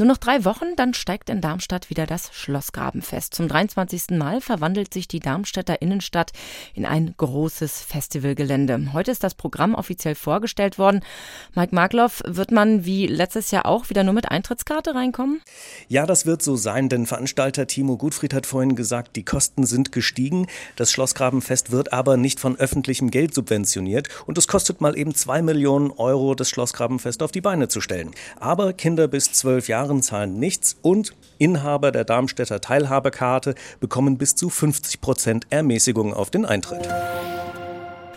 Nur noch drei Wochen, dann steigt in Darmstadt wieder das Schlossgrabenfest. Zum 23. Mal verwandelt sich die Darmstädter Innenstadt in ein großes Festivalgelände. Heute ist das Programm offiziell vorgestellt worden. Mike Markloff, wird man wie letztes Jahr auch wieder nur mit Eintrittskarte reinkommen? Ja, das wird so sein, denn Veranstalter Timo Gutfried hat vorhin gesagt, die Kosten sind gestiegen. Das Schlossgrabenfest wird aber nicht von öffentlichem Geld subventioniert und es kostet mal eben zwei Millionen Euro, das Schlossgrabenfest auf die Beine zu stellen. Aber Kinder bis zwölf Jahre Jahren zahlen nichts und Inhaber der Darmstädter Teilhabekarte bekommen bis zu 50 Prozent Ermäßigung auf den Eintritt.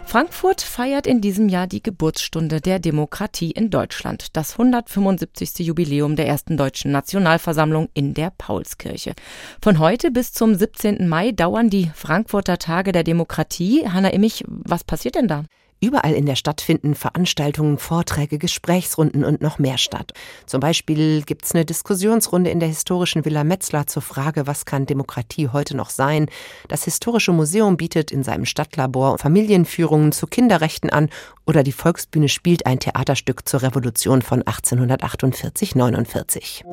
Frankfurt feiert in diesem Jahr die Geburtsstunde der Demokratie in Deutschland, das 175. Jubiläum der ersten deutschen Nationalversammlung in der Paulskirche. Von heute bis zum 17. Mai dauern die Frankfurter Tage der Demokratie. Hanna Immich, was passiert denn da? Überall in der Stadt finden Veranstaltungen, Vorträge, Gesprächsrunden und noch mehr statt. Zum Beispiel gibt es eine Diskussionsrunde in der historischen Villa Metzler zur Frage, was kann Demokratie heute noch sein? Das Historische Museum bietet in seinem Stadtlabor Familienführungen zu Kinderrechten an oder die Volksbühne spielt ein Theaterstück zur Revolution von 1848-49.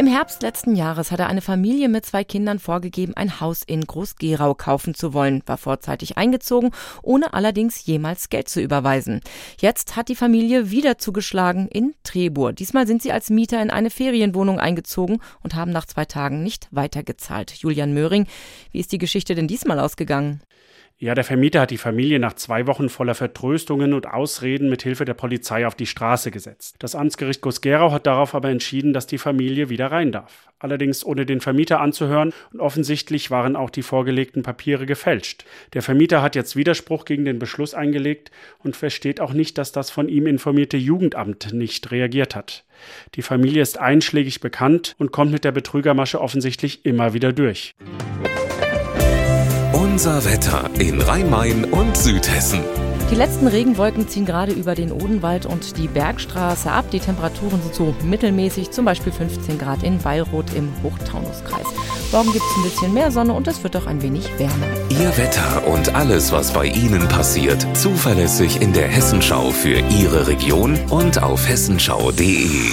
Im Herbst letzten Jahres hatte eine Familie mit zwei Kindern vorgegeben, ein Haus in Groß-Gerau kaufen zu wollen, war vorzeitig eingezogen, ohne allerdings jemals Geld zu überweisen. Jetzt hat die Familie wieder zugeschlagen in Trebur. Diesmal sind sie als Mieter in eine Ferienwohnung eingezogen und haben nach zwei Tagen nicht weitergezahlt. Julian Möhring, wie ist die Geschichte denn diesmal ausgegangen? Ja, der Vermieter hat die Familie nach zwei Wochen voller Vertröstungen und Ausreden mit Hilfe der Polizei auf die Straße gesetzt. Das Amtsgericht Gosgerau hat darauf aber entschieden, dass die Familie wieder rein darf. Allerdings ohne den Vermieter anzuhören und offensichtlich waren auch die vorgelegten Papiere gefälscht. Der Vermieter hat jetzt Widerspruch gegen den Beschluss eingelegt und versteht auch nicht, dass das von ihm informierte Jugendamt nicht reagiert hat. Die Familie ist einschlägig bekannt und kommt mit der Betrügermasche offensichtlich immer wieder durch. Unser Wetter in Rhein-Main und Südhessen. Die letzten Regenwolken ziehen gerade über den Odenwald und die Bergstraße ab. Die Temperaturen sind so mittelmäßig, zum Beispiel 15 Grad in Weilroth im Hochtaunuskreis. Morgen gibt es ein bisschen mehr Sonne und es wird auch ein wenig wärmer. Ihr Wetter und alles, was bei Ihnen passiert, zuverlässig in der Hessenschau für Ihre Region und auf hessenschau.de.